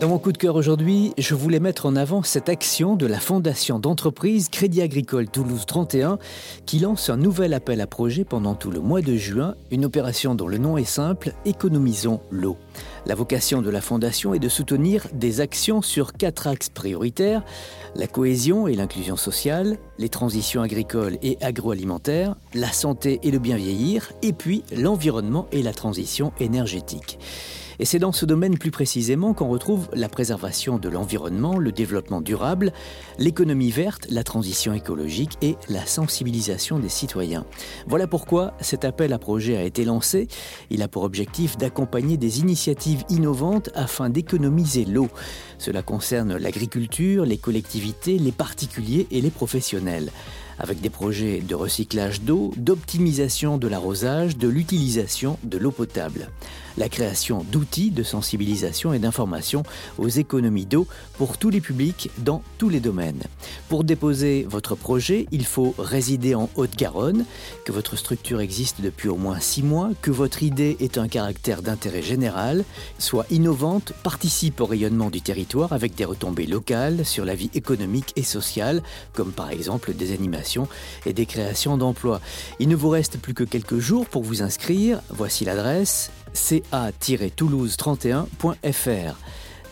Dans mon coup de cœur aujourd'hui, je voulais mettre en avant cette action de la fondation d'entreprise Crédit Agricole Toulouse 31 qui lance un nouvel appel à projet pendant tout le mois de juin, une opération dont le nom est simple, économisons l'eau. La vocation de la fondation est de soutenir des actions sur quatre axes prioritaires, la cohésion et l'inclusion sociale, les transitions agricoles et agroalimentaires, la santé et le bien vieillir, et puis l'environnement et la transition énergétique. Et c'est dans ce domaine plus précisément qu'on retrouve la préservation de l'environnement, le développement durable, l'économie verte, la transition écologique et la sensibilisation des citoyens. Voilà pourquoi cet appel à projet a été lancé. Il a pour objectif d'accompagner des initiatives innovantes afin d'économiser l'eau. Cela concerne l'agriculture, les collectivités, les particuliers et les professionnels avec des projets de recyclage d'eau, d'optimisation de l'arrosage, de l'utilisation de l'eau potable. La création d'outils de sensibilisation et d'information aux économies d'eau pour tous les publics dans tous les domaines. Pour déposer votre projet, il faut résider en Haute-Garonne, que votre structure existe depuis au moins six mois, que votre idée ait un caractère d'intérêt général, soit innovante, participe au rayonnement du territoire avec des retombées locales sur la vie économique et sociale, comme par exemple des animations et des créations d'emplois. Il ne vous reste plus que quelques jours pour vous inscrire. Voici l'adresse ca-toulouse31.fr.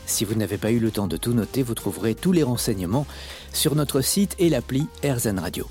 Si vous n'avez pas eu le temps de tout noter, vous trouverez tous les renseignements sur notre site et l'appli AirZen Radio.